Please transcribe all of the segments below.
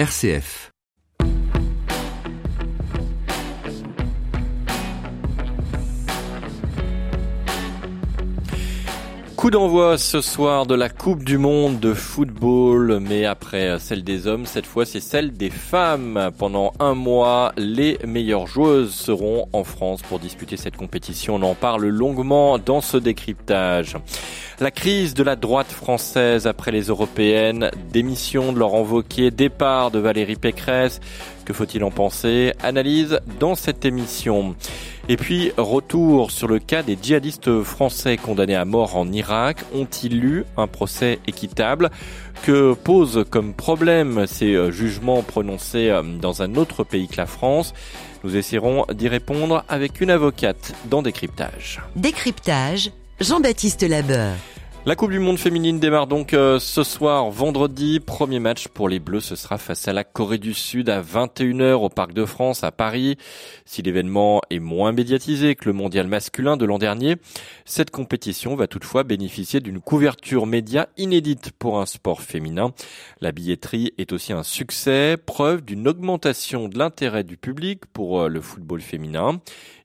RCF. Coup d'envoi ce soir de la Coupe du Monde de football, mais après celle des hommes, cette fois c'est celle des femmes. Pendant un mois, les meilleures joueuses seront en France pour disputer cette compétition. On en parle longuement dans ce décryptage. La crise de la droite française après les européennes, démission de Laurent Wauquiez, départ de Valérie Pécresse, que faut-il en penser Analyse dans cette émission. Et puis, retour sur le cas des djihadistes français condamnés à mort en Irak. Ont-ils eu un procès équitable Que posent comme problème ces euh, jugements prononcés euh, dans un autre pays que la France? Nous essaierons d'y répondre avec une avocate dans Décryptage. Décryptage, Jean-Baptiste Labeur. La Coupe du Monde féminine démarre donc euh, ce soir, vendredi. Premier match pour les Bleus, ce sera face à la Corée du Sud à 21h au Parc de France à Paris. Si l'événement est moins médiatisé que le mondial masculin de l'an dernier, cette compétition va toutefois bénéficier d'une couverture média inédite pour un sport féminin. La billetterie est aussi un succès, preuve d'une augmentation de l'intérêt du public pour euh, le football féminin.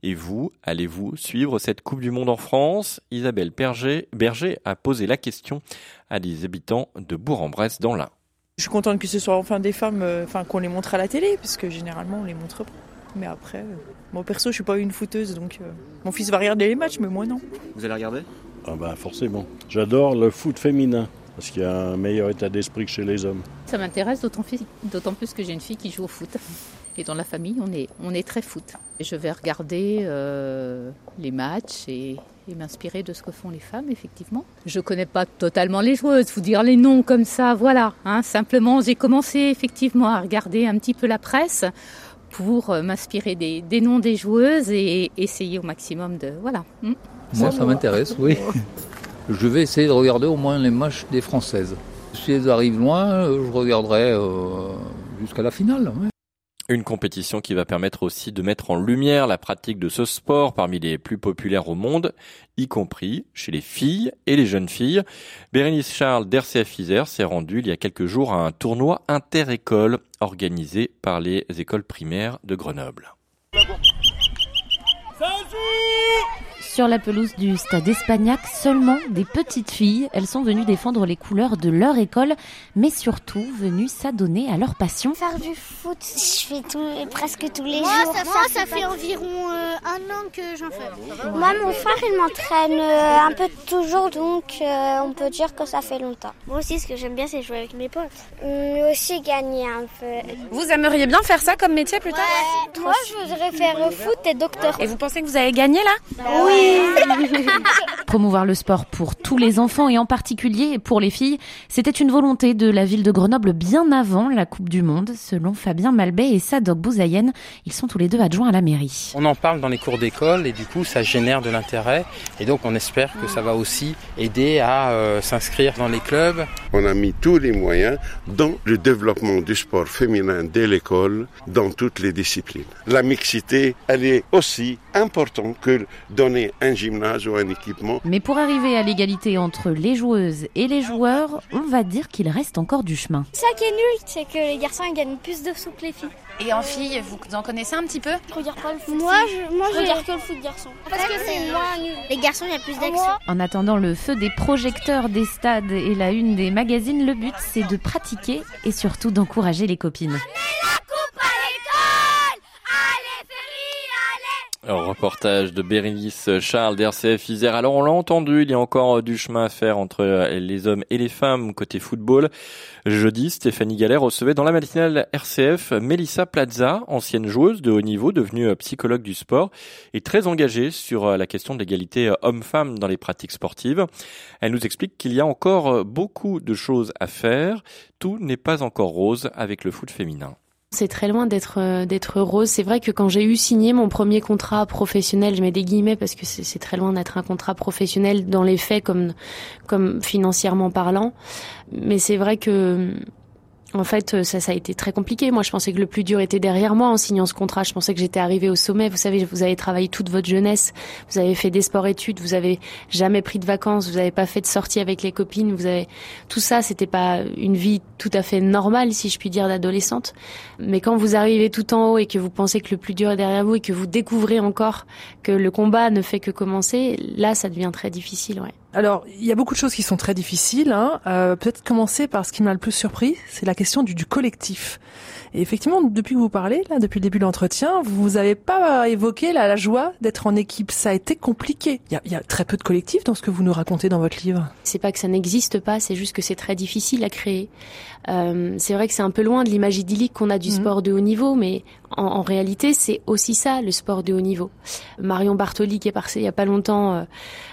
Et vous, allez-vous suivre cette Coupe du Monde en France? Isabelle Berger, Berger a posé la question à des habitants de Bourg-en-Bresse dans l'Ain. Je suis contente que ce soit enfin des femmes, euh, enfin qu'on les montre à la télé, parce que généralement on les montre pas. Mais après, euh, moi perso, je suis pas une fouteuse, donc euh, mon fils va regarder les matchs, mais moi non. Vous allez regarder? Ah bah forcément. J'adore le foot féminin parce qu'il y a un meilleur état d'esprit que chez les hommes. Ça m'intéresse d'autant plus que j'ai une fille qui joue au foot. Et dans la famille, on est, on est très foot. Et je vais regarder euh, les matchs et, et m'inspirer de ce que font les femmes, effectivement. Je connais pas totalement les joueuses, vous dire les noms comme ça, voilà. Hein. Simplement, j'ai commencé effectivement à regarder un petit peu la presse pour euh, m'inspirer des, des noms des joueuses et essayer au maximum de... Voilà. Hmm. Moi, ça m'intéresse, oui. Je vais essayer de regarder au moins les matchs des Françaises. Si elles arrivent loin, euh, je regarderai euh, jusqu'à la finale. ouais. Une compétition qui va permettre aussi de mettre en lumière la pratique de ce sport parmi les plus populaires au monde, y compris chez les filles et les jeunes filles. Bérénice Charles d'RCF Isère s'est rendue il y a quelques jours à un tournoi inter-école organisé par les écoles primaires de Grenoble. Sur la pelouse du stade Espagnac, seulement des petites filles. Elles sont venues défendre les couleurs de leur école, mais surtout venues s'adonner à leur passion. Faire du foot, je fais tout, presque tous les Moi, jours. ça, Moi, ça fait environ euh, un an que j'en fais. Moi, mon frère, il m'entraîne euh, un peu toujours, donc euh, on peut dire que ça fait longtemps. Moi aussi, ce que j'aime bien, c'est jouer avec mes potes. Mais aussi gagner un peu. Vous aimeriez bien faire ça comme métier plus tard? Moi, je voudrais faire le foot et docteur. Et vous pensez que vous allez gagner là? Oui. Promouvoir le sport pour tous les enfants et en particulier pour les filles, c'était une volonté de la ville de Grenoble bien avant la Coupe du Monde, selon Fabien Malbet et Sadok Bouzayen. Ils sont tous les deux adjoints à la mairie. On en parle dans les cours d'école et du coup ça génère de l'intérêt et donc on espère que ça va aussi aider à euh, s'inscrire dans les clubs. On a mis tous les moyens dans le développement du sport féminin dès l'école, dans toutes les disciplines. La mixité, elle est aussi importante que donner un gymnase ou un équipement. Mais pour arriver à l'égalité entre les joueuses et les joueurs, on va dire qu'il reste encore du chemin. Ça qui est nul, c'est que les garçons gagnent plus de sous que les filles. Et en fille, vous en connaissez un petit peu Je regarde pas le foot. Moi, je, moi, je regarde que le foot garçon. Parce que c'est moins nul. Les garçons, il y a plus d'action. En attendant le feu des projecteurs des stades et la une des magazines, le but c'est de pratiquer et surtout d'encourager les copines. Reportage de Bérénice Charles d'RCF Isère. Alors on l'a entendu, il y a encore du chemin à faire entre les hommes et les femmes côté football. Jeudi, Stéphanie Gallet recevait dans la matinale RCF Melissa Plaza, ancienne joueuse de haut niveau, devenue psychologue du sport et très engagée sur la question de l'égalité homme-femme dans les pratiques sportives. Elle nous explique qu'il y a encore beaucoup de choses à faire. Tout n'est pas encore rose avec le foot féminin. C'est très loin d'être euh, d'être. C'est vrai que quand j'ai eu signé mon premier contrat professionnel, je mets des guillemets parce que c'est très loin d'être un contrat professionnel dans les faits comme comme financièrement parlant. Mais c'est vrai que En fait, euh, ça, ça a été très compliqué. Moi, je pensais que le plus dur était derrière moi en signant ce contrat. Je pensais que j'étais arrivée au sommet. Vous savez, vous avez travaillé toute votre jeunesse. Vous avez fait des sports-études. Vous avez jamais pris de vacances. Vous n'avez pas fait de sortie avec les copines. Vous avez tout ça. C'était pas une vie tout à fait normale, si je puis dire, d'adolescente. Mais quand vous arrivez tout en haut et que vous pensez que le plus dur est derrière vous et que vous découvrez encore que le combat ne fait que commencer, là, ça devient très difficile. Ouais. Alors, il y a beaucoup de choses qui sont très difficiles. Hein. Euh, Peut-être commencer par ce qui m'a le plus surpris, c'est la question du, du, collectif. Et effectivement, depuis que vous parlez, là, depuis le début de l'entretien, vous n'avez pas évoqué la, la joie d'être en équipe. Ça a été compliqué. Il y, a, il y, a, très peu de collectifs dans ce que vous nous racontez dans votre livre. C'est pas que ça n'existe pas, c'est juste que c'est très difficile à créer. Euh, c'est vrai que c'est un peu loin de l'image idyllique qu'on a du mmh. sport de haut niveau, mais en, en réalité, c'est aussi ça, le sport de haut niveau. Marion Bartoli, qui est passée il y a pas longtemps euh,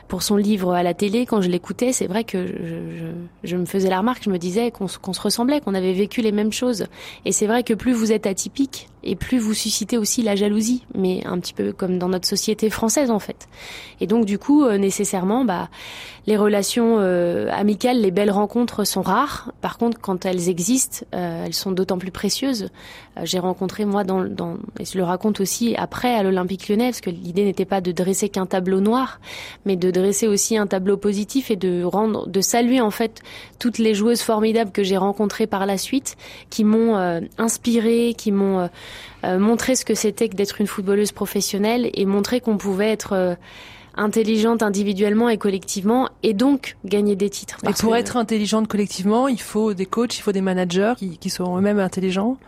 pour son livre à la télé, quand je l'écoutais, c'est vrai que je, me faisais la remarque, je me disais qu'on qu se ressemblait, qu'on avait vécu les mêmes choses. Et c'est vrai que plus vous êtes atypique, et plus vous suscitez aussi la jalousie, mais un petit peu comme dans notre société française en fait. Et donc du coup, euh, nécessairement, bah, les relations euh, amicales, les belles rencontres sont rares. Par contre, quand elles existent, euh, elles sont d'autant plus précieuses. Euh, J'ai rencontré moi dans, dans, et je le raconte aussi après à l'Olympique Lyonnais, parce que l'idée n'était pas de dresser qu'un tableau noir, mais de dresser aussi un tableau positif et de rendre, de saluer en fait toutes les joueuses formidables que j'ai rencontrées par la suite, qui m'ont euh, inspiré, qui m'ont euh, montré ce que c'était que d'être une footballeuse professionnelle et montrer qu'on pouvait être euh, intelligente individuellement et collectivement et donc gagner des titres. Et pour que... être intelligente collectivement, il faut des coachs, il faut des managers qui, qui eux-mêmes intelligents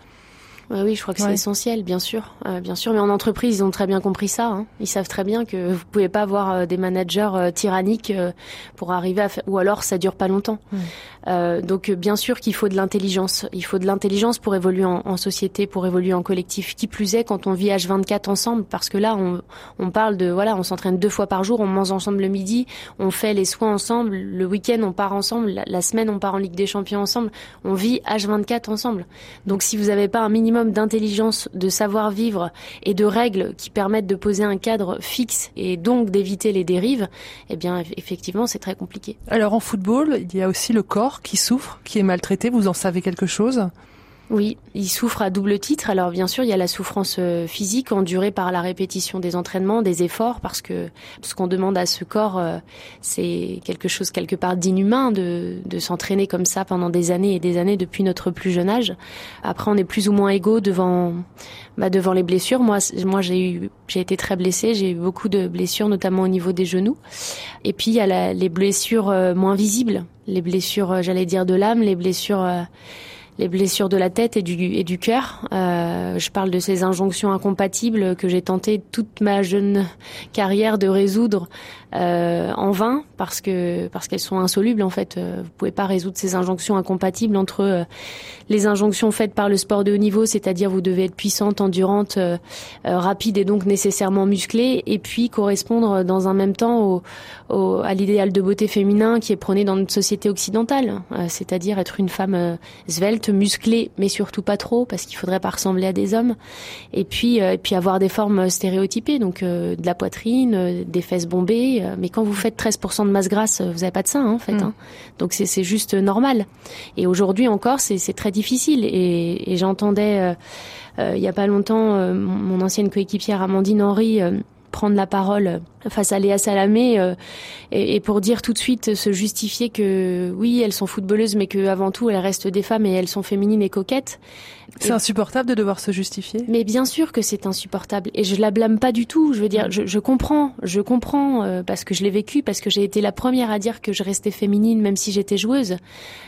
oui, oui, je crois que c'est essentiel, bien sûr, euh, bien sûr. Mais en entreprise, ils ont très bien compris ça. Hein. Ils savent très bien que vous pouvez pas avoir euh, des managers euh, tyranniques euh, pour arriver à ou alors ça dure pas longtemps. Mmh. donc, bien sûr qu'il faut de l'intelligence. Il faut de l'intelligence pour évoluer en, en, société, pour évoluer en collectif. Qui plus est quand on vit H24 ensemble, parce que là, on, on parle de voilà, on s'entraîne deux fois par jour, on mange ensemble le midi, on fait les soins ensemble, le week-end on part ensemble, la, la semaine on part en Ligue des Champions ensemble. On vit H24 ensemble. Donc, si vous n'avez pas un minimum d'intelligence, de savoir-vivre et de règles qui permettent de poser un cadre fixe et donc d'éviter les dérives, eh bien effectivement c'est très compliqué. Alors en football, il y a aussi le corps qui souffre, qui est maltraité, vous en savez quelque chose? Oui, il souffre à double titre. Alors bien sûr, il y a la souffrance euh, physique endurée par la répétition des entraînements, des efforts, parce que ce qu'on demande à ce corps, euh, c'est quelque chose quelque part d'inhumain de, s'entraîner comme ça pendant des années et des années depuis notre plus jeune âge. Après, on est plus ou moins égaux devant bah, devant les blessures. Moi, moi, j'ai eu, j'ai été très blessée. J'ai eu beaucoup de blessures, notamment au niveau des genoux. Et puis il y a les blessures euh, moins visibles, les blessures, j'allais dire de l'âme, les blessures les blessures de la tête et du, et cœur. Euh, je parle de ces injonctions incompatibles que j'ai tenté toute ma jeune carrière de résoudre euh, en vain parce que parce qu'elles sont insolubles en fait. Euh, vous pouvez pas résoudre ces injonctions incompatibles entre euh, les injonctions faites par le sport de haut niveau, c'est-à-dire vous devez être puissante, endurante, euh, euh, rapide et donc nécessairement musclée, et puis correspondre dans un même temps au, au, à l'idéal de beauté féminin qui est prôné dans notre société occidentale, c'est-à-dire être une femme svelte, musclée, mais surtout pas trop parce qu'il faudrait pas ressembler à des hommes, et puis et puis avoir des formes stéréotypées, donc de la poitrine, des fesses bombées mais quand vous faites 13% de masse grasse, vous n'avez pas de sein, hein, en fait. Mm. Hein. Donc c'est juste normal. Et aujourd'hui encore, c'est très difficile. Et, et j'entendais euh, euh, il y a pas longtemps euh, mon, ancienne coéquipière Amandine Henry euh, prendre la parole face à Léa Salamé euh, et, et, pour dire tout de suite se justifier que oui elles sont footballeuses mais que avant tout elles restent des femmes et elles sont féminines et coquettes. C'est insupportable de devoir se justifier. Mais bien sûr que c'est insupportable et je la blâme pas du tout. Je veux dire, je, je comprends, je comprends euh, parce que je l'ai vécu, parce que j'ai été la première à dire que je restais féminine même si j'étais joueuse.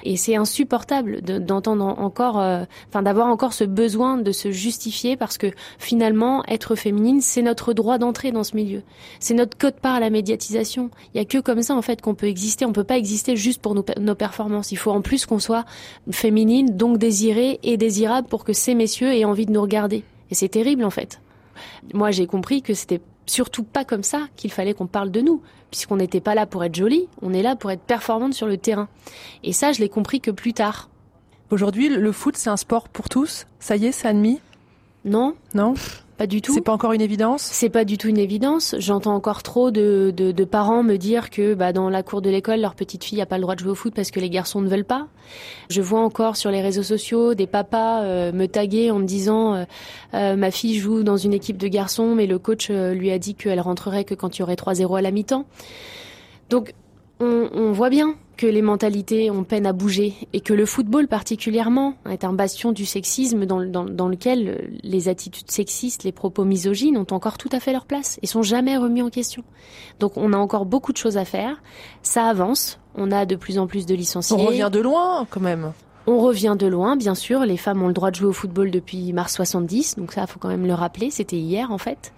Et c'est insupportable d'entendre de, encore, euh, enfin d'avoir encore ce besoin de se justifier parce que finalement être féminine c'est notre droit d'entrée dans ce milieu. C'est notre code part à la médiatisation. Il y a que comme ça en fait qu'on peut exister. On peut pas exister juste pour nos, nos performances. Il faut en plus qu'on soit féminine, donc désirée et désirable pour que ces messieurs aient envie de nous regarder. Et c'est terrible en fait. Moi j'ai compris que c'était surtout pas comme ça qu'il fallait qu'on parle de nous, puisqu'on n'était pas là pour être jolie, on est là pour être performante sur le terrain. Et ça, je l'ai compris que plus tard. Aujourd'hui, le foot, c'est un sport pour tous? Ça y est, c'est admis? Non. Non? Pas du tout. C'est pas encore une évidence? C'est pas du tout une évidence. J'entends encore trop de, de, de, parents me dire que bah, dans la cour de l'école, leur petite fille n'a pas le droit de jouer au foot parce que les garçons ne veulent pas. Je vois encore sur les réseaux sociaux des papas euh, me taguer en me disant euh, euh, ma fille joue dans une équipe de garçons, mais le coach lui a dit qu'elle rentrerait que quand il y aurait 3-0 à la mi-temps. Donc on, on voit bien que les mentalités ont peine à bouger et que le football particulièrement est un bastion du sexisme dans, dans, dans, lequel les attitudes sexistes, les propos misogynes ont encore tout à fait leur place et sont jamais remis en question. Donc on a encore beaucoup de choses à faire. Ça avance. On a de plus en plus de licenciés. On revient de loin quand même. On revient de loin, bien sûr. Les femmes ont le droit de jouer au football depuis mars 70, donc ça, faut quand même le rappeler. C'était hier, en fait.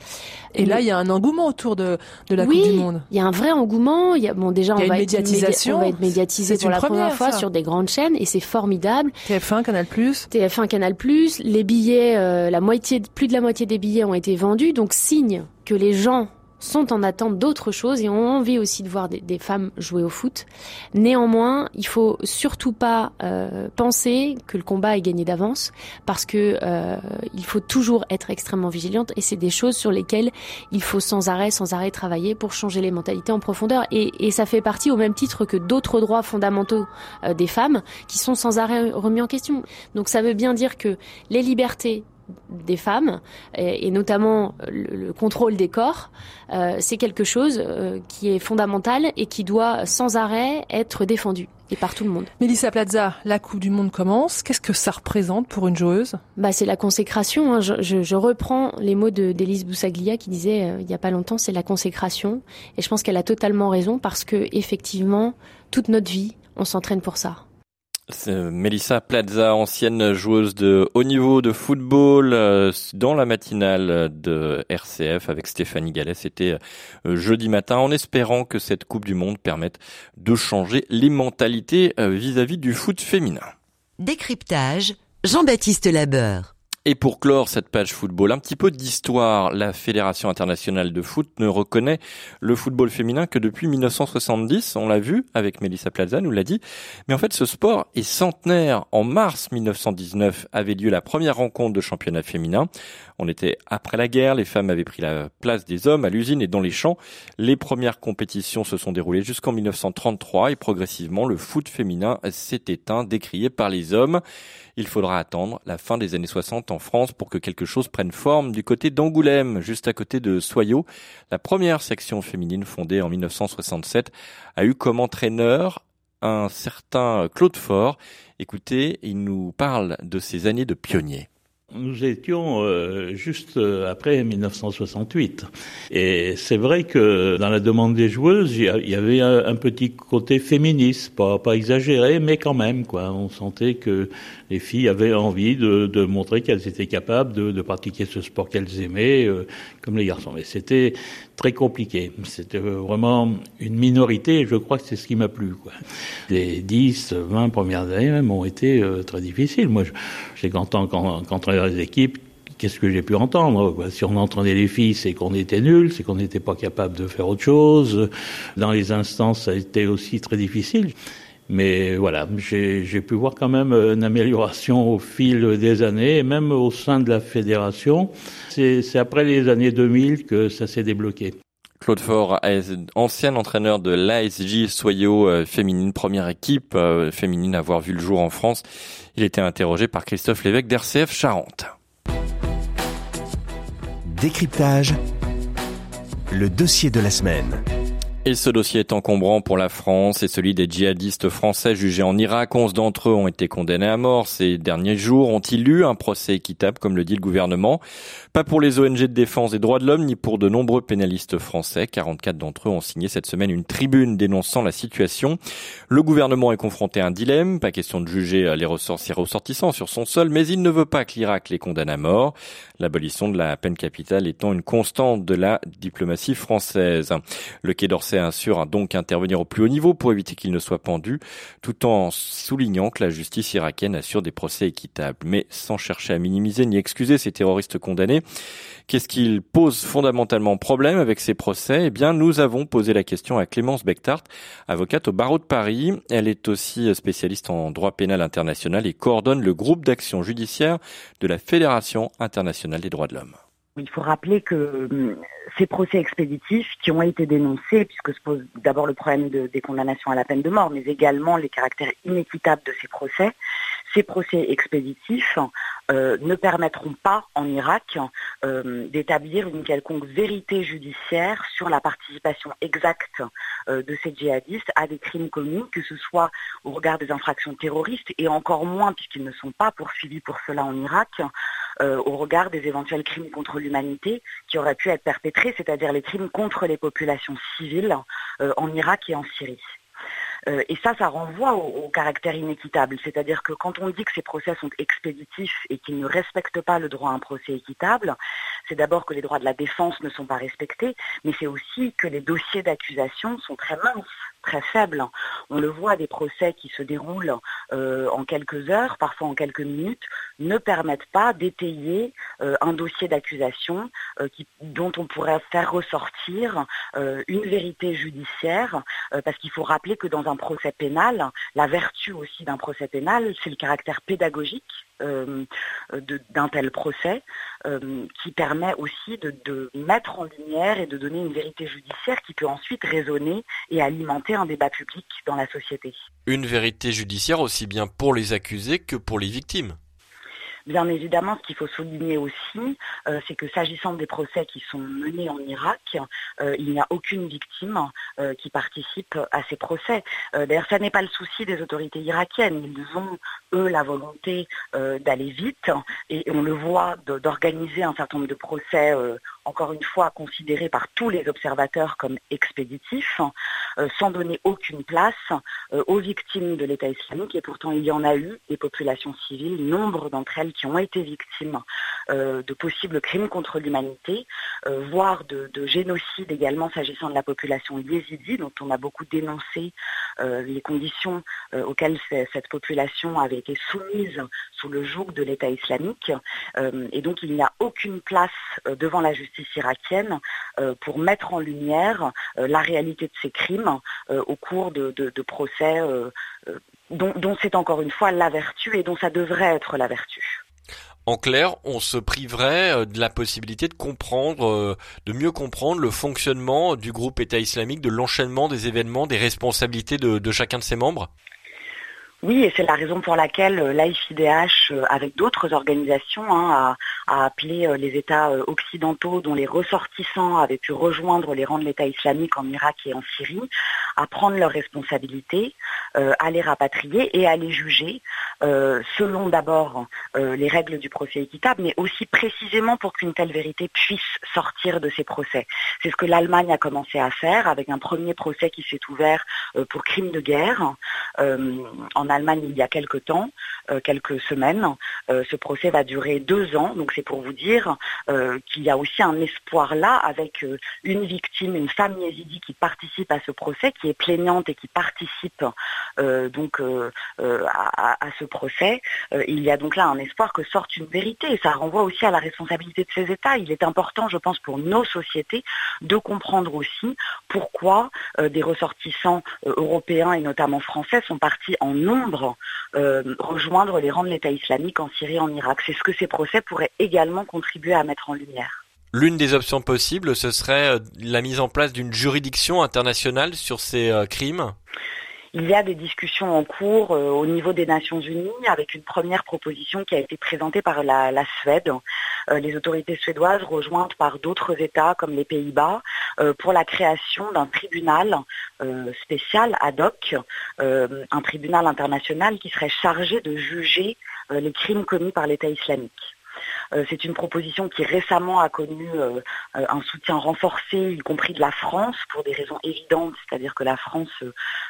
Et, là, il y a un engouement autour de, de la oui, Coupe du Monde. Il y a un vrai engouement. Il y a, bon, déjà, y a on, une va médiatisation. Être on va être médiatisé pour la première, première fois ça. sur des grandes chaînes, et c'est formidable. TF1, Canal+. TF1, Canal+. Les billets, euh, la moitié, plus de la moitié des billets ont été vendus, donc signe que les gens sont en attente d'autres choses et ont envie aussi de voir des, femmes jouer au foot. Néanmoins, il faut surtout pas euh, penser que le combat est gagné d'avance parce que euh, il faut toujours être extrêmement vigilante et c'est des choses sur lesquelles il faut sans arrêt, sans arrêt travailler pour changer les mentalités en profondeur et, et ça fait partie au même titre que d'autres droits fondamentaux euh, des femmes qui sont sans arrêt remis en question. Donc ça veut bien dire que les libertés des femmes et, et notamment le, le, contrôle des corps, euh, c'est quelque chose euh, qui est fondamental et qui doit sans arrêt être défendu et par tout le monde. Mélissa Plaza, la Coupe du Monde commence. Qu'est-ce que ça représente pour une joueuse? Bah, c'est la consécration. Hein. Je, je, je, reprends les mots de d'Élise Boussaglia qui disait euh, il n'y a pas longtemps, c'est la consécration. Et je pense qu'elle a totalement raison parce que effectivement, toute notre vie, on s'entraîne pour ça. Melissa Plaza, ancienne joueuse de haut niveau de football, euh, dans la matinale de RCF avec Stéphanie Gallet. C'était euh, jeudi matin, en espérant que cette Coupe du Monde permette de changer les mentalités euh, vis-à-vis -vis du foot féminin. Décryptage, Jean-Baptiste Labeur. Et pour clore cette page football, un petit peu d'histoire. La Fédération internationale de foot ne reconnaît le football féminin que depuis 1970. On l'a vu avec Melissa Plaza, nous l'a dit. Mais en fait, ce sport est centenaire. En mars 1919 avait lieu la première rencontre de championnat féminin. On était après la guerre, les femmes avaient pris la place des hommes à l'usine et dans les champs. Les premières compétitions se sont déroulées jusqu'en 1933 et progressivement le foot féminin s'est éteint, décrié par les hommes. Il faudra attendre la fin des années 60 en France pour que quelque chose prenne forme du côté d'Angoulême, juste à côté de Soyaux. La première section féminine fondée en 1967 a eu comme entraîneur un certain Claude Fort. Écoutez, il nous parle de ses années de pionnier. Nous étions euh, juste après 1968. Et c'est vrai que dans la demande des joueuses, il y avait un, un, petit côté féministe, pas, pas exagéré, mais quand même, quoi. On sentait que les filles avaient envie de, de montrer qu'elles étaient capables de, de, pratiquer ce sport qu'elles aimaient, euh, comme les garçons. Mais c'était très compliqué. C'était vraiment une minorité, je crois que c'est ce qui m'a plu, quoi. Les 10, 20 premières années même ont été euh, très difficiles. Moi, j'ai qu'en tant qu'entraîneur des équipes, qu'est-ce que j'ai pu entendre quoi? Si on entendait les filles, c'est qu'on était nuls, c'est qu'on n'était pas capable de faire autre chose. Dans les instances, ça a été aussi très difficile. Mais voilà, j'ai pu voir quand même une amélioration au fil des années, et même au sein de la fédération. C'est après les années 2000 que ça s'est débloqué. Claude Faure, ancien entraîneur de l'ASJ Soyaux euh, féminine, première équipe euh, féminine à avoir vu le jour en France. Il était interrogé par Christophe Lévesque d'RCF Charente. Décryptage, le dossier de la semaine. Et ce dossier est encombrant pour la France et celui des djihadistes français jugés en Irak. Onze d'entre eux ont été condamnés à mort ces derniers jours. Ont-ils eu un procès équitable, comme le dit le gouvernement? Pas pour les ONG de défense des droits de l'homme, ni pour de nombreux pénalistes français. 44 d'entre eux ont signé cette semaine une tribune dénonçant la situation. Le gouvernement est confronté à un dilemme. Pas question de juger les ressortissants sur son sol, mais il ne veut pas que l'Irak les condamne à mort. L'abolition de la peine capitale étant une constante de la diplomatie française. Le Quai d'Orsay assure donc intervenir au plus haut niveau pour éviter qu'il ne soit pendu, tout en soulignant que la justice irakienne assure des procès équitables, mais sans chercher à minimiser ni excuser ces terroristes condamnés. Qu'est-ce qu'il pose fondamentalement problème avec ces procès? Eh bien, nous avons posé la question à Clémence Bechtart, avocate au barreau de Paris. Elle est aussi spécialiste en droit pénal international et coordonne le groupe d'action judiciaire de la Fédération internationale des droits de l'homme. Il faut rappeler que hum, ces procès expéditifs qui ont été dénoncés, puisque se pose d'abord le problème des condamnations à la peine de mort, mais également les caractères inéquitables de ces procès, ces procès expéditifs euh, ne permettront pas en Irak d'établir une quelconque vérité judiciaire sur la participation exacte euh, de ces djihadistes à des crimes commis, que ce soit au regard des infractions terroristes et encore moins puisqu'ils ne sont pas poursuivis pour cela en Irak, au regard des éventuels crimes contre l'humanité qui auraient pu être perpétrés, c'est-à-dire les crimes contre les populations civiles en Irak et en Syrie. Euh, et ça, ça renvoie au, caractère inéquitable. C'est-à-dire que quand on dit que ces procès sont expéditifs et qu'ils ne respectent pas le droit à un procès équitable, c'est d'abord que les droits de la défense ne sont pas respectés, mais c'est aussi que les dossiers d'accusation sont très minces très faible. On le voit, des procès qui se déroulent euh, en quelques heures, parfois en quelques minutes, ne permettent pas d'étayer euh, un dossier d'accusation euh, dont on pourrait faire ressortir une vérité judiciaire, parce qu'il faut rappeler que dans un procès pénal, la vertu aussi d'un procès pénal, c'est le caractère pédagogique d'un tel procès qui permet aussi de, de, mettre en lumière et de donner une vérité judiciaire qui peut ensuite résonner et alimenter un débat public dans la société. Une vérité judiciaire aussi bien pour les accusés que pour les victimes. Bien évidemment, ce qu'il faut souligner aussi, euh, c'est que s'agissant des procès qui sont menés en Irak, euh, il n'y a aucune victime euh, qui participe à ces procès. D'ailleurs, ça n'est pas le souci des autorités irakiennes. Ils ont, eux, la volonté d'aller vite et on le voit d'organiser un certain nombre de procès encore une fois considérés par tous les observateurs comme expéditifs, sans donner aucune place euh, aux victimes de l'État islamique. Et pourtant, il y en a eu des populations civiles, nombre d'entre elles qui ont été victimes euh, de possibles crimes contre l'humanité, voire de, génocide également s'agissant de la population yézidi, dont on a beaucoup dénoncé les conditions auxquelles cette population avait été soumise sous le joug de l'État islamique. et donc, il n'y a aucune place devant la justice irakienne euh, pour mettre en lumière euh, la réalité de ces crimes euh, au cours de, procès dont, c'est encore une fois la vertu et dont ça devrait être la vertu. En clair, on se priverait de la possibilité de comprendre, de mieux comprendre le fonctionnement du groupe État islamique, de l'enchaînement des événements, des responsabilités de chacun de ses membres? Oui, et c'est la raison pour laquelle euh, l'AIFIDH, euh, avec d'autres organisations, hein, a, appelé euh, les États occidentaux dont les ressortissants avaient pu rejoindre les rangs de l'État islamique en Irak et en Syrie à prendre leurs responsabilités, à les rapatrier et à les juger selon d'abord les règles du procès équitable, mais aussi précisément pour qu'une telle vérité puisse sortir de ces procès. C'est ce que l'Allemagne a commencé à faire avec un premier procès qui s'est ouvert pour crimes de guerre en Allemagne il y a quelques temps, euh, quelques semaines. Euh, ce procès va durer deux ans, donc c'est pour vous dire euh, qu'il y a aussi un espoir là avec une victime, une femme yézidi qui participe à ce procès, qui est plaignante et qui participe donc à, à, ce procès. il y a donc là un espoir que sorte une vérité et ça renvoie aussi à la responsabilité de ces États. Il est important, je pense, pour nos sociétés de comprendre aussi pourquoi des ressortissants européens et notamment français sont partis en nombre euh, rejoindre les rangs de l'État islamique en Syrie et en Irak. C'est ce que ces procès pourraient également contribuer à mettre en lumière. L'une des options possibles, ce serait euh, la mise en place d'une juridiction internationale sur ces euh, crimes? Il y a des discussions en cours au niveau des Nations Unies avec une première proposition qui a été présentée par la, Suède, les autorités suédoises rejointes par d'autres États comme les Pays-Bas pour la création d'un tribunal euh, spécial ad hoc, euh, un tribunal international qui serait chargé de juger euh, les crimes commis par l'État islamique. C'est une proposition qui récemment a connu un soutien renforcé, y compris de la France, pour des raisons évidentes, c'est-à-dire que la France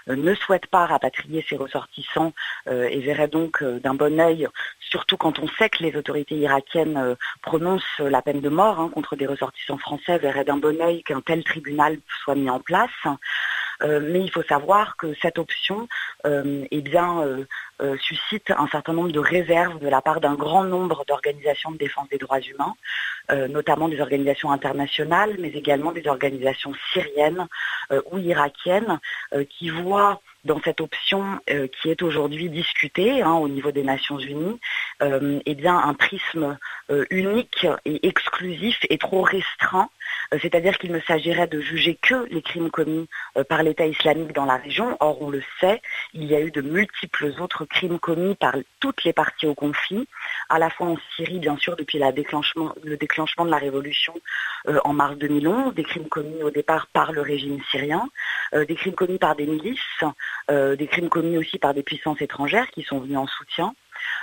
ne souhaite pas rapatrier ses ressortissants et verrait donc d'un bon œil, surtout quand on sait que les autorités irakiennes prononcent la peine de mort hein, contre des ressortissants français, verrait d'un bon œil qu'un tel tribunal soit mis en place. Euh, mais il faut savoir que cette option euh, eh bien, euh, suscite un certain nombre de réserves de la part d'un grand nombre d'organisations de défense des droits humains, notamment des organisations internationales, mais également des organisations syriennes ou irakiennes qui voient dans cette option qui est aujourd'hui discutée hein, au niveau des Nations Unies, eh bien un prisme euh, unique et exclusif et trop restreint euh, c'est-à-dire qu'il ne s'agirait de juger que les crimes commis euh, par l'État islamique dans la région. Or, on le sait, il y a eu de multiples autres crimes commis par toutes les parties au conflit, à la fois en Syrie, bien sûr, depuis le déclenchement de la révolution euh, en mars 2011, des crimes commis au départ par le régime syrien, des crimes commis par des milices, des crimes commis aussi par des puissances étrangères qui sont venues en soutien.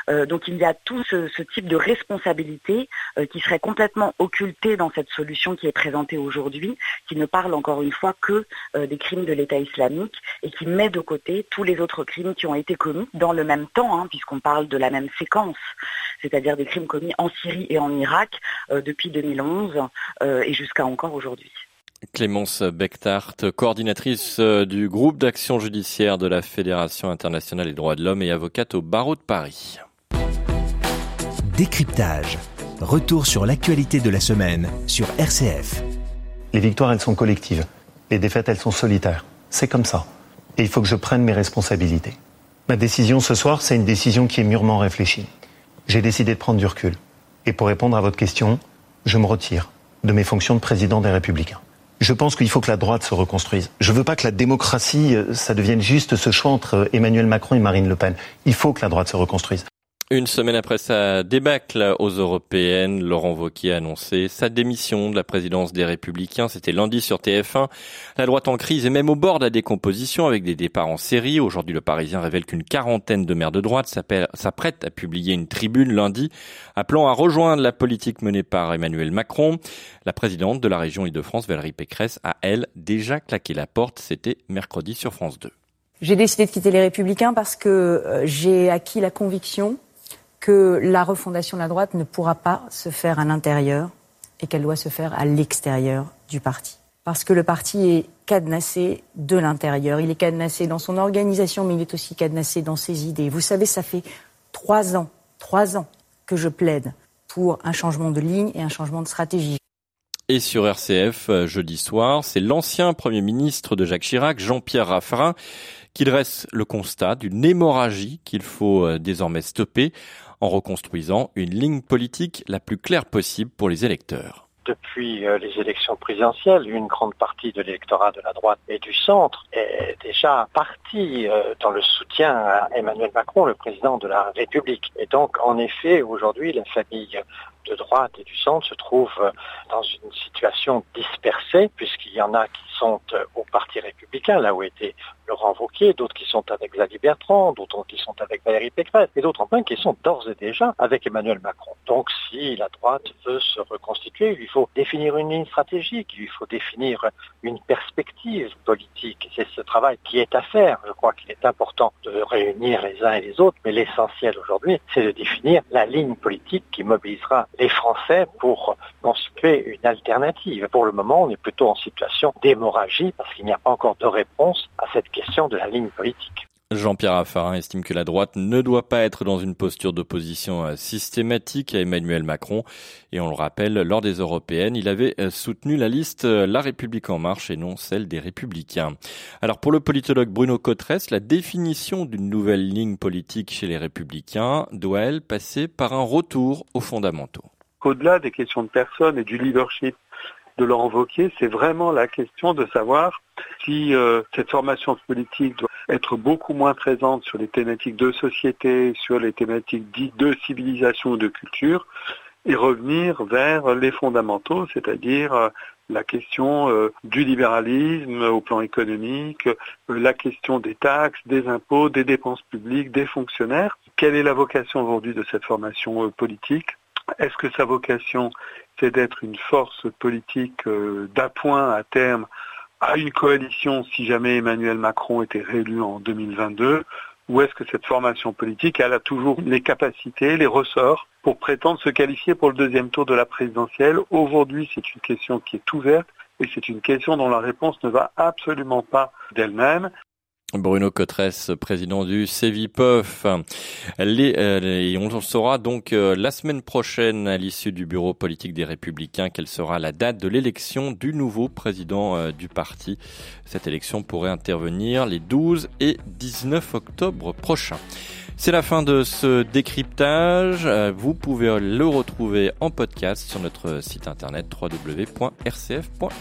Euh, donc il y a tout ce, type de responsabilité euh, qui serait complètement occulté dans cette solution qui est présentée aujourd'hui, qui ne parle encore une fois que euh, des crimes de l'État islamique et qui met de côté tous les autres crimes qui ont été commis dans le même temps, hein, puisqu'on parle de la même séquence, c'est-à-dire des crimes commis en Syrie et en Irak depuis 2011 et jusqu'à encore aujourd'hui. Clémence Bechtart, coordinatrice du groupe d'action judiciaire de la Fédération internationale des droits de l'homme et avocate au barreau de Paris. Décryptage. Retour sur l'actualité de la semaine sur RCF. Les victoires, elles sont collectives. Les défaites, elles sont solitaires. C'est comme ça. Et il faut que je prenne mes responsabilités. Ma décision ce soir, c'est une décision qui est mûrement réfléchie. J'ai décidé de prendre du recul. Et pour répondre à votre question, je me retire de mes fonctions de président des Républicains. Je pense qu'il faut que la droite se reconstruise. Je ne veux pas que la démocratie, euh, ça devienne juste ce choix entre Emmanuel Macron et Marine Le Pen. Il faut que la droite se reconstruise. Une semaine après sa débâcle aux européennes, Laurent Wauquiez a annoncé sa démission de la présidence des Républicains. C'était lundi sur TF1. La droite en crise est même au bord de la décomposition avec des départs en série. Aujourd'hui, le Parisien révèle qu'une quarantaine de maires de droite s'apprêtent à publier une tribune lundi appelant à rejoindre la politique menée par Emmanuel Macron. La présidente de la région Île-de-France, Valérie Pécresse, a elle déjà claqué la porte. C'était mercredi sur France 2. J'ai décidé de quitter les Républicains parce que euh, j'ai acquis la conviction que la refondation de la droite ne pourra pas se faire à l'intérieur et qu'elle doit se faire à l'extérieur du parti. Parce que le parti est cadenassé de l'intérieur. Il est cadenassé dans son organisation, mais il est aussi cadenassé dans ses idées. Vous savez, ça fait trois ans, trois ans que je plaide pour un changement de ligne et un changement de stratégie. Et sur RCF, euh, jeudi soir, c'est l'ancien Premier ministre de Jacques Chirac, Jean-Pierre Raffarin, qui dresse le constat d'une hémorragie qu'il faut euh, désormais stopper en reconstruisant une ligne politique la plus claire possible pour les électeurs. Depuis euh, les élections présidentielles, une grande partie de l'électorat de la droite et du centre est déjà partie euh, dans le soutien à Emmanuel Macron, le président de la République. Et donc, en effet, aujourd'hui, la famille de droite et du centre se trouve euh, dans une situation dispersée, puisqu'il y en a qui sont au Parti républicain, là où était Laurent Wauquiez, d'autres qui sont avec Xavier Bertrand, d'autres qui sont avec Valérie Pécresse, et d'autres enfin qui sont d'ores et déjà avec Emmanuel Macron. Donc si la droite veut se reconstituer, il lui faut définir une ligne stratégique, il lui faut définir une perspective politique. C'est ce travail qui est à faire. Je crois qu'il est important de réunir les uns et les autres, mais l'essentiel aujourd'hui, c'est de définir la ligne politique qui mobilisera les Français pour constituer une alternative. Pour le moment, on est plutôt en situation d'hémorragie parce qu'il n'y a pas encore de réponse à cette question de la ligne politique. Jean-Pierre Raffarin estime que la droite ne doit pas être dans une posture d'opposition euh, systématique à Emmanuel Macron. Et on le rappelle, lors des européennes, il avait euh, soutenu la liste euh, La République en marche et non celle des Républicains. Alors pour le politologue Bruno Cotresse, la définition d'une nouvelle ligne politique chez les Républicains doit-elle passer par un retour aux fondamentaux Au-delà des questions de personnes et du leadership de Laurent Wauquiez, c'est vraiment la question de savoir si euh, cette formation politique doit être beaucoup moins présente sur les thématiques de société, sur les thématiques dites de civilisation ou de culture, et revenir vers les fondamentaux, c'est-à-dire euh, la question euh, du libéralisme au plan économique, la question des taxes, des impôts, des dépenses publiques, des fonctionnaires. Quelle est la vocation aujourd'hui de cette formation politique? Est-ce que sa vocation c'est d'être une force politique euh, d'appoint à terme à une coalition si jamais Emmanuel Macron était réélu en 2022 ou est-ce que cette formation politique, elle a toujours les capacités, les ressorts pour prétendre se qualifier pour le deuxième tour de la présidentielle? Aujourd'hui, c'est une question qui est ouverte et c'est une question dont la réponse ne va absolument pas d'elle-même. Bruno Cotresse, président du CEVIPOF. Euh, et on saura donc euh, la semaine prochaine, à l'issue du bureau politique des Républicains, quelle sera la date de l'élection du nouveau président euh, du parti. Cette élection pourrait intervenir les 12 et 19 octobre prochains. C'est la fin de ce décryptage. Euh, Vous pouvez le retrouver en podcast sur notre site internet www.rcf.fr.